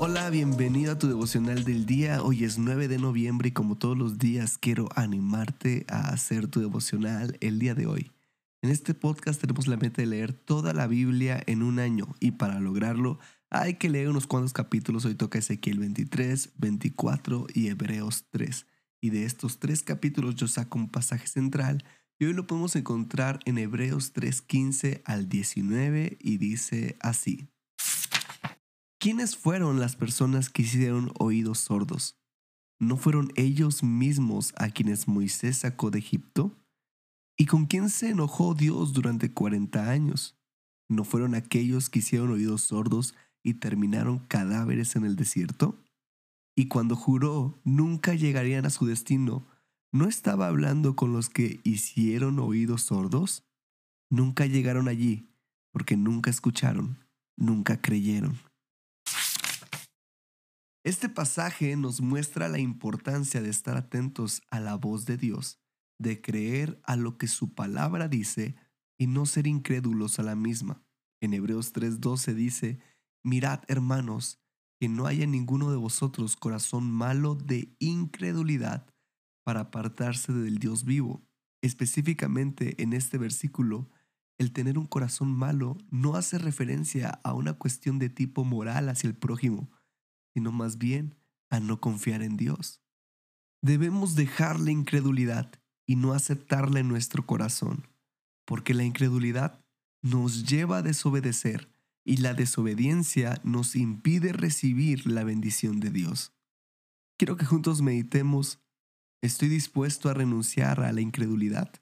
Hola, bienvenido a tu devocional del día. Hoy es 9 de noviembre y como todos los días quiero animarte a hacer tu devocional el día de hoy. En este podcast tenemos la meta de leer toda la Biblia en un año y para lograrlo hay que leer unos cuantos capítulos. Hoy toca Ezequiel 23, 24 y Hebreos 3. Y de estos tres capítulos yo saco un pasaje central y hoy lo podemos encontrar en Hebreos 3:15 al 19 y dice así. ¿Quiénes fueron las personas que hicieron oídos sordos? ¿No fueron ellos mismos a quienes Moisés sacó de Egipto? ¿Y con quién se enojó Dios durante 40 años? ¿No fueron aquellos que hicieron oídos sordos y terminaron cadáveres en el desierto? Y cuando juró nunca llegarían a su destino, ¿no estaba hablando con los que hicieron oídos sordos? Nunca llegaron allí, porque nunca escucharon, nunca creyeron. Este pasaje nos muestra la importancia de estar atentos a la voz de Dios, de creer a lo que su palabra dice y no ser incrédulos a la misma. En Hebreos 3:12 dice, Mirad, hermanos, que no haya ninguno de vosotros corazón malo de incredulidad para apartarse del Dios vivo. Específicamente en este versículo, el tener un corazón malo no hace referencia a una cuestión de tipo moral hacia el prójimo, sino más bien a no confiar en Dios. Debemos dejar la incredulidad y no aceptarla en nuestro corazón, porque la incredulidad nos lleva a desobedecer y la desobediencia nos impide recibir la bendición de Dios. Quiero que juntos meditemos, ¿estoy dispuesto a renunciar a la incredulidad?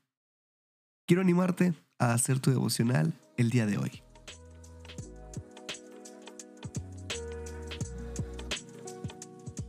Quiero animarte a hacer tu devocional el día de hoy.